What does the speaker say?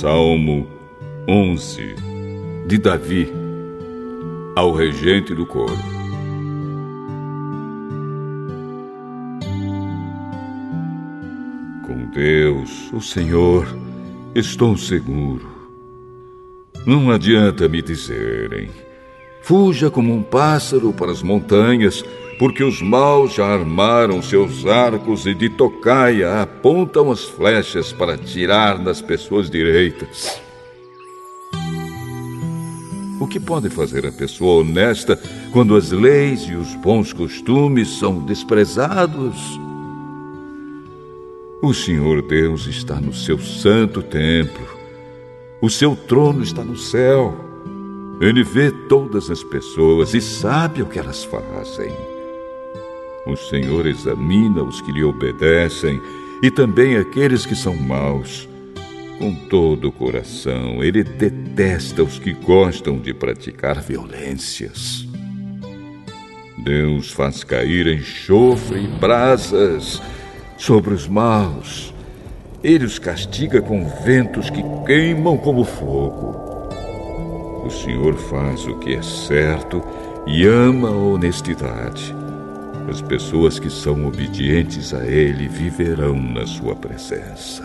Salmo 11 de Davi ao regente do coro. Com Deus, o Senhor, estou seguro. Não adianta me dizerem. Fuja como um pássaro para as montanhas, porque os maus já armaram seus arcos e de tocaia apontam as flechas para tirar das pessoas direitas. O que pode fazer a pessoa honesta quando as leis e os bons costumes são desprezados? O Senhor Deus está no seu santo templo. O seu trono está no céu. Ele vê todas as pessoas e sabe o que elas fazem. O Senhor examina os que lhe obedecem e também aqueles que são maus. Com todo o coração, ele detesta os que gostam de praticar violências. Deus faz cair enxofre e brasas sobre os maus. Ele os castiga com ventos que queimam como fogo. O Senhor faz o que é certo e ama a honestidade. As pessoas que são obedientes a Ele viverão na Sua presença.